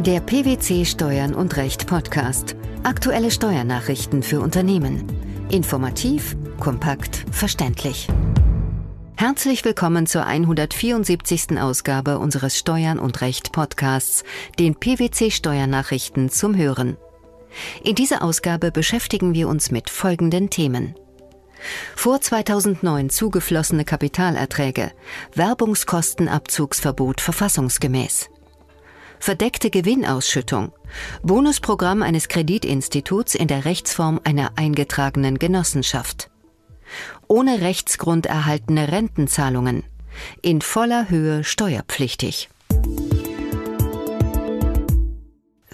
Der PwC Steuern und Recht Podcast. Aktuelle Steuernachrichten für Unternehmen. Informativ, kompakt, verständlich. Herzlich willkommen zur 174. Ausgabe unseres Steuern und Recht Podcasts, den PwC Steuernachrichten zum Hören. In dieser Ausgabe beschäftigen wir uns mit folgenden Themen. Vor 2009 zugeflossene Kapitalerträge, Werbungskostenabzugsverbot verfassungsgemäß. Verdeckte Gewinnausschüttung, Bonusprogramm eines Kreditinstituts in der Rechtsform einer eingetragenen Genossenschaft. Ohne Rechtsgrund erhaltene Rentenzahlungen, in voller Höhe steuerpflichtig.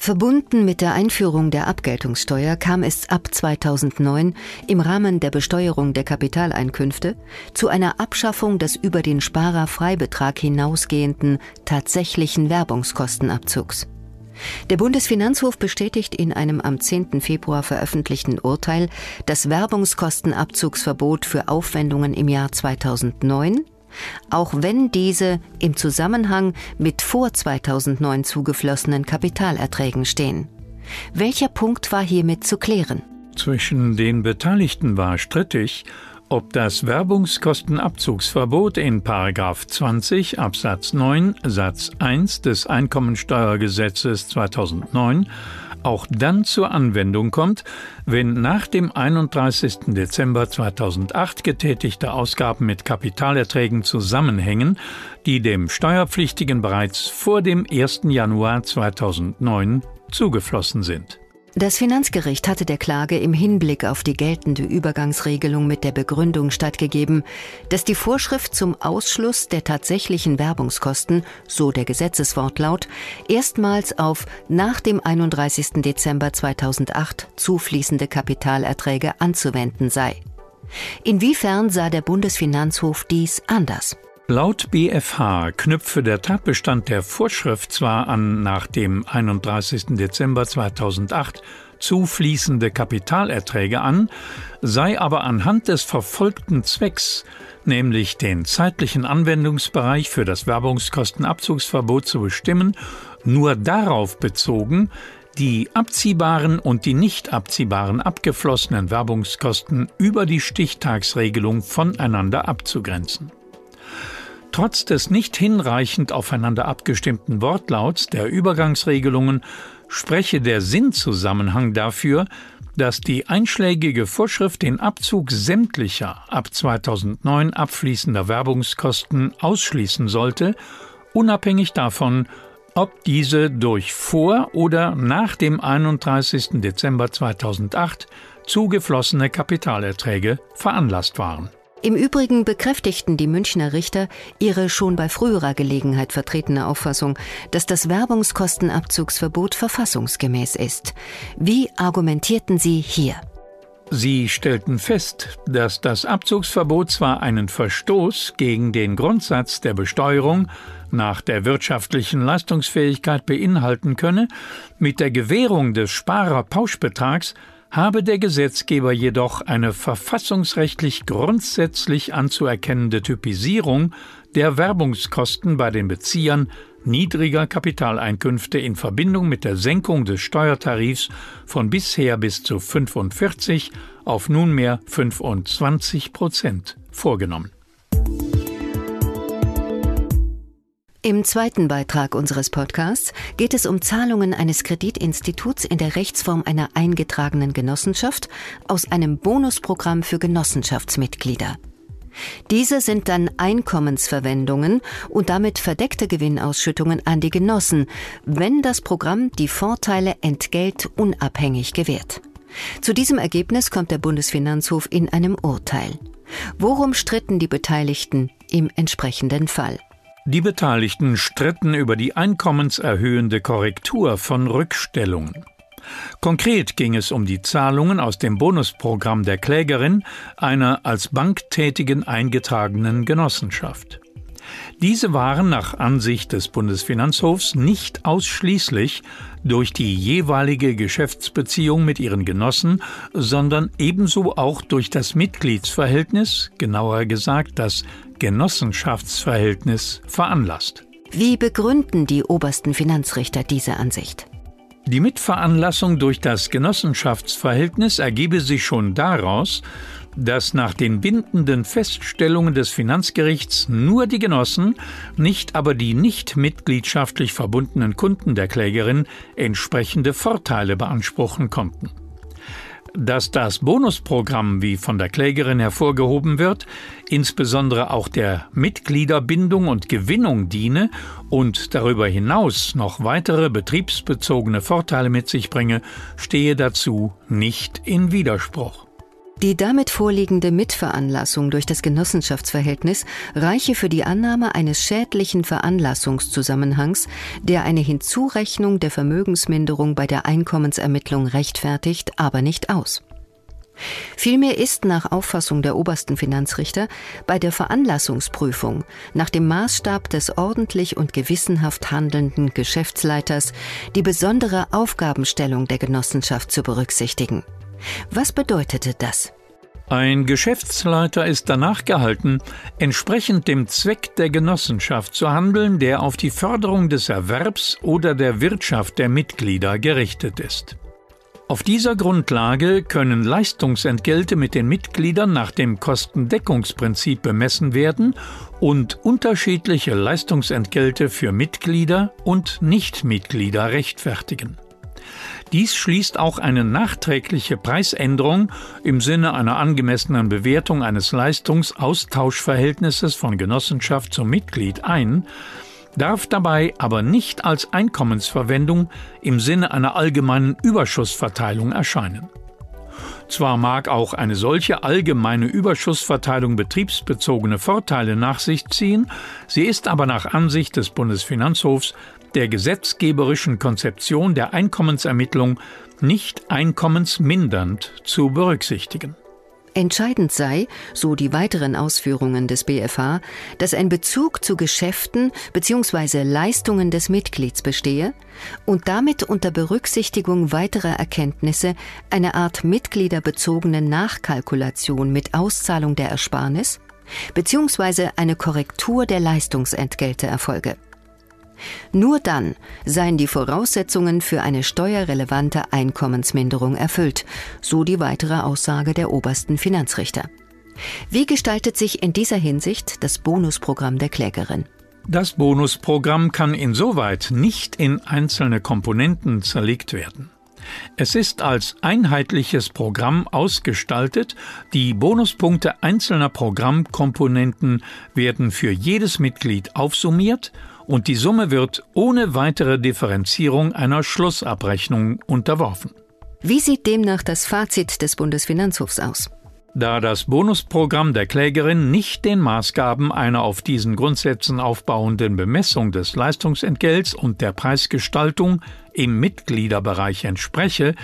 Verbunden mit der Einführung der Abgeltungssteuer kam es ab 2009 im Rahmen der Besteuerung der Kapitaleinkünfte zu einer Abschaffung des über den Sparerfreibetrag hinausgehenden tatsächlichen Werbungskostenabzugs. Der Bundesfinanzhof bestätigt in einem am 10. Februar veröffentlichten Urteil das Werbungskostenabzugsverbot für Aufwendungen im Jahr 2009 auch wenn diese im Zusammenhang mit vor 2009 zugeflossenen Kapitalerträgen stehen. Welcher Punkt war hiermit zu klären? Zwischen den Beteiligten war strittig, ob das Werbungskostenabzugsverbot in 20 Absatz 9 Satz 1 des Einkommensteuergesetzes 2009 auch dann zur Anwendung kommt, wenn nach dem 31. Dezember 2008 getätigte Ausgaben mit Kapitalerträgen zusammenhängen, die dem Steuerpflichtigen bereits vor dem 1. Januar 2009 zugeflossen sind. Das Finanzgericht hatte der Klage im Hinblick auf die geltende Übergangsregelung mit der Begründung stattgegeben, dass die Vorschrift zum Ausschluss der tatsächlichen Werbungskosten, so der Gesetzeswortlaut, erstmals auf nach dem 31. Dezember 2008 zufließende Kapitalerträge anzuwenden sei. Inwiefern sah der Bundesfinanzhof dies anders? Laut BfH knüpfe der Tatbestand der Vorschrift zwar an nach dem 31. Dezember 2008 zufließende Kapitalerträge an, sei aber anhand des verfolgten Zwecks, nämlich den zeitlichen Anwendungsbereich für das Werbungskostenabzugsverbot zu bestimmen, nur darauf bezogen, die abziehbaren und die nicht abziehbaren abgeflossenen Werbungskosten über die Stichtagsregelung voneinander abzugrenzen. Trotz des nicht hinreichend aufeinander abgestimmten Wortlauts der Übergangsregelungen spreche der Sinnzusammenhang dafür, dass die einschlägige Vorschrift den Abzug sämtlicher ab 2009 abfließender Werbungskosten ausschließen sollte, unabhängig davon, ob diese durch vor oder nach dem 31. Dezember 2008 zugeflossene Kapitalerträge veranlasst waren. Im Übrigen bekräftigten die Münchner Richter ihre schon bei früherer Gelegenheit vertretene Auffassung, dass das Werbungskostenabzugsverbot verfassungsgemäß ist. Wie argumentierten Sie hier? Sie stellten fest, dass das Abzugsverbot zwar einen Verstoß gegen den Grundsatz der Besteuerung nach der wirtschaftlichen Leistungsfähigkeit beinhalten könne, mit der Gewährung des Sparerpauschbetrags habe der Gesetzgeber jedoch eine verfassungsrechtlich grundsätzlich anzuerkennende Typisierung der Werbungskosten bei den Beziehern niedriger Kapitaleinkünfte in Verbindung mit der Senkung des Steuertarifs von bisher bis zu 45 auf nunmehr 25 Prozent vorgenommen. Im zweiten Beitrag unseres Podcasts geht es um Zahlungen eines Kreditinstituts in der Rechtsform einer eingetragenen Genossenschaft aus einem Bonusprogramm für Genossenschaftsmitglieder. Diese sind dann Einkommensverwendungen und damit verdeckte Gewinnausschüttungen an die Genossen, wenn das Programm die Vorteile entgeltunabhängig gewährt. Zu diesem Ergebnis kommt der Bundesfinanzhof in einem Urteil. Worum stritten die Beteiligten im entsprechenden Fall? Die Beteiligten stritten über die einkommenserhöhende Korrektur von Rückstellungen. Konkret ging es um die Zahlungen aus dem Bonusprogramm der Klägerin einer als Banktätigen eingetragenen Genossenschaft. Diese waren nach Ansicht des Bundesfinanzhofs nicht ausschließlich durch die jeweilige Geschäftsbeziehung mit ihren Genossen, sondern ebenso auch durch das Mitgliedsverhältnis, genauer gesagt das Genossenschaftsverhältnis, veranlasst. Wie begründen die obersten Finanzrichter diese Ansicht? Die Mitveranlassung durch das Genossenschaftsverhältnis ergebe sich schon daraus, dass nach den bindenden Feststellungen des Finanzgerichts nur die Genossen, nicht aber die nicht mitgliedschaftlich verbundenen Kunden der Klägerin entsprechende Vorteile beanspruchen konnten dass das Bonusprogramm, wie von der Klägerin hervorgehoben wird, insbesondere auch der Mitgliederbindung und Gewinnung diene und darüber hinaus noch weitere betriebsbezogene Vorteile mit sich bringe, stehe dazu nicht in Widerspruch. Die damit vorliegende Mitveranlassung durch das Genossenschaftsverhältnis reiche für die Annahme eines schädlichen Veranlassungszusammenhangs, der eine Hinzurechnung der Vermögensminderung bei der Einkommensermittlung rechtfertigt, aber nicht aus. Vielmehr ist nach Auffassung der obersten Finanzrichter bei der Veranlassungsprüfung nach dem Maßstab des ordentlich und gewissenhaft handelnden Geschäftsleiters die besondere Aufgabenstellung der Genossenschaft zu berücksichtigen. Was bedeutete das? Ein Geschäftsleiter ist danach gehalten, entsprechend dem Zweck der Genossenschaft zu handeln, der auf die Förderung des Erwerbs oder der Wirtschaft der Mitglieder gerichtet ist. Auf dieser Grundlage können Leistungsentgelte mit den Mitgliedern nach dem Kostendeckungsprinzip bemessen werden und unterschiedliche Leistungsentgelte für Mitglieder und Nichtmitglieder rechtfertigen. Dies schließt auch eine nachträgliche Preisänderung im Sinne einer angemessenen Bewertung eines Leistungsaustauschverhältnisses von Genossenschaft zum Mitglied ein, darf dabei aber nicht als Einkommensverwendung im Sinne einer allgemeinen Überschussverteilung erscheinen. Zwar mag auch eine solche allgemeine Überschussverteilung betriebsbezogene Vorteile nach sich ziehen, sie ist aber nach Ansicht des Bundesfinanzhofs der gesetzgeberischen Konzeption der Einkommensermittlung nicht einkommensmindernd zu berücksichtigen. Entscheidend sei, so die weiteren Ausführungen des BFH, dass ein Bezug zu Geschäften bzw. Leistungen des Mitglieds bestehe und damit unter Berücksichtigung weiterer Erkenntnisse eine Art mitgliederbezogene Nachkalkulation mit Auszahlung der Ersparnis bzw. eine Korrektur der Leistungsentgelte erfolge. Nur dann seien die Voraussetzungen für eine steuerrelevante Einkommensminderung erfüllt, so die weitere Aussage der obersten Finanzrichter. Wie gestaltet sich in dieser Hinsicht das Bonusprogramm der Klägerin? Das Bonusprogramm kann insoweit nicht in einzelne Komponenten zerlegt werden. Es ist als einheitliches Programm ausgestaltet, die Bonuspunkte einzelner Programmkomponenten werden für jedes Mitglied aufsummiert und die Summe wird ohne weitere Differenzierung einer Schlussabrechnung unterworfen. Wie sieht demnach das Fazit des Bundesfinanzhofs aus? Da das Bonusprogramm der Klägerin nicht den Maßgaben einer auf diesen Grundsätzen aufbauenden Bemessung des Leistungsentgelts und der Preisgestaltung im Mitgliederbereich entspreche,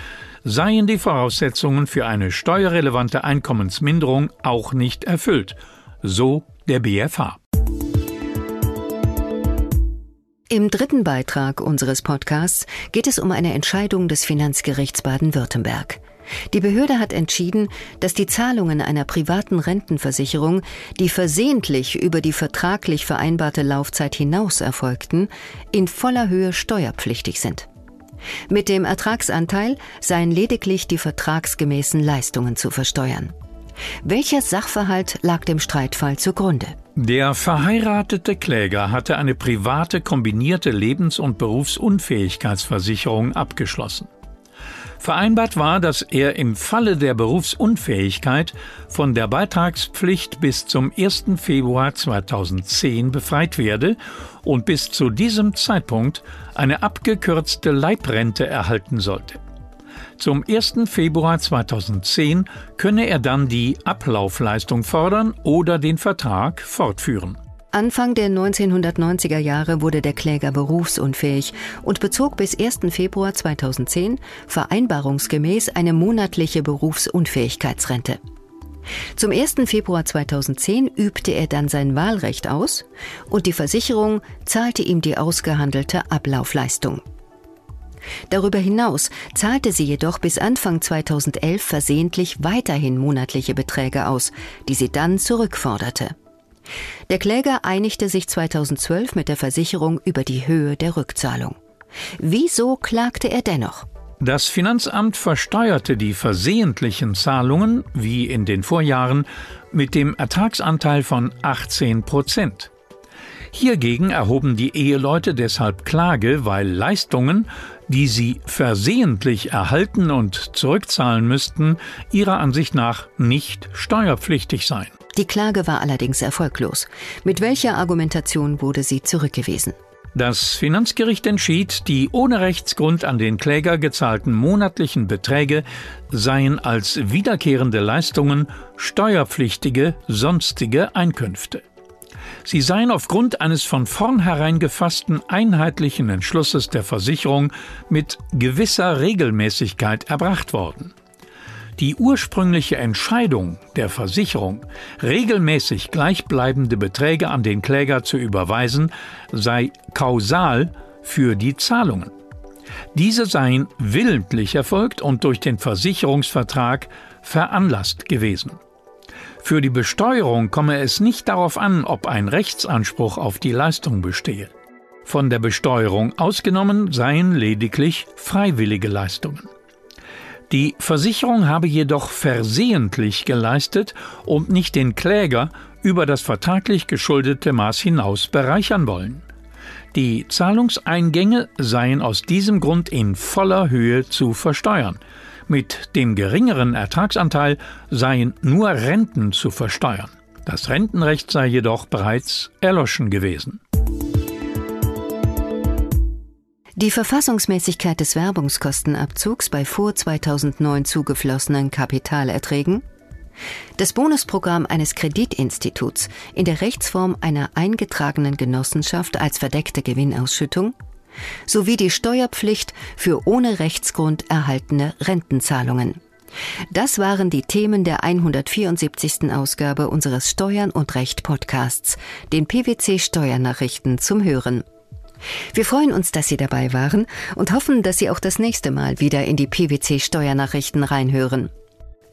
seien die Voraussetzungen für eine steuerrelevante Einkommensminderung auch nicht erfüllt, so der BFH. Im dritten Beitrag unseres Podcasts geht es um eine Entscheidung des Finanzgerichts Baden-Württemberg. Die Behörde hat entschieden, dass die Zahlungen einer privaten Rentenversicherung, die versehentlich über die vertraglich vereinbarte Laufzeit hinaus erfolgten, in voller Höhe steuerpflichtig sind. Mit dem Ertragsanteil seien lediglich die vertragsgemäßen Leistungen zu versteuern. Welcher Sachverhalt lag dem Streitfall zugrunde? Der verheiratete Kläger hatte eine private kombinierte Lebens- und Berufsunfähigkeitsversicherung abgeschlossen. Vereinbart war, dass er im Falle der Berufsunfähigkeit von der Beitragspflicht bis zum 1. Februar 2010 befreit werde und bis zu diesem Zeitpunkt eine abgekürzte Leibrente erhalten sollte. Zum 1. Februar 2010 könne er dann die Ablaufleistung fordern oder den Vertrag fortführen. Anfang der 1990er Jahre wurde der Kläger berufsunfähig und bezog bis 1. Februar 2010 vereinbarungsgemäß eine monatliche Berufsunfähigkeitsrente. Zum 1. Februar 2010 übte er dann sein Wahlrecht aus und die Versicherung zahlte ihm die ausgehandelte Ablaufleistung. Darüber hinaus zahlte sie jedoch bis Anfang 2011 versehentlich weiterhin monatliche Beträge aus, die sie dann zurückforderte. Der Kläger einigte sich 2012 mit der Versicherung über die Höhe der Rückzahlung. Wieso klagte er dennoch? Das Finanzamt versteuerte die versehentlichen Zahlungen, wie in den Vorjahren, mit dem Ertragsanteil von 18 Prozent. Hiergegen erhoben die Eheleute deshalb Klage, weil Leistungen, die sie versehentlich erhalten und zurückzahlen müssten, ihrer Ansicht nach nicht steuerpflichtig seien. Die Klage war allerdings erfolglos. Mit welcher Argumentation wurde sie zurückgewiesen? Das Finanzgericht entschied, die ohne Rechtsgrund an den Kläger gezahlten monatlichen Beträge seien als wiederkehrende Leistungen steuerpflichtige sonstige Einkünfte. Sie seien aufgrund eines von vornherein gefassten einheitlichen Entschlusses der Versicherung mit gewisser Regelmäßigkeit erbracht worden. Die ursprüngliche Entscheidung der Versicherung, regelmäßig gleichbleibende Beträge an den Kläger zu überweisen, sei kausal für die Zahlungen. Diese seien willentlich erfolgt und durch den Versicherungsvertrag veranlasst gewesen. Für die Besteuerung komme es nicht darauf an, ob ein Rechtsanspruch auf die Leistung bestehe. Von der Besteuerung ausgenommen seien lediglich freiwillige Leistungen. Die Versicherung habe jedoch versehentlich geleistet und nicht den Kläger über das vertraglich geschuldete Maß hinaus bereichern wollen. Die Zahlungseingänge seien aus diesem Grund in voller Höhe zu versteuern. Mit dem geringeren Ertragsanteil seien nur Renten zu versteuern. Das Rentenrecht sei jedoch bereits erloschen gewesen. Die Verfassungsmäßigkeit des Werbungskostenabzugs bei vor 2009 zugeflossenen Kapitalerträgen, das Bonusprogramm eines Kreditinstituts in der Rechtsform einer eingetragenen Genossenschaft als verdeckte Gewinnausschüttung sowie die Steuerpflicht für ohne Rechtsgrund erhaltene Rentenzahlungen. Das waren die Themen der 174. Ausgabe unseres Steuern und Recht Podcasts, den PwC Steuernachrichten zum Hören. Wir freuen uns, dass Sie dabei waren und hoffen, dass Sie auch das nächste Mal wieder in die PwC Steuernachrichten reinhören.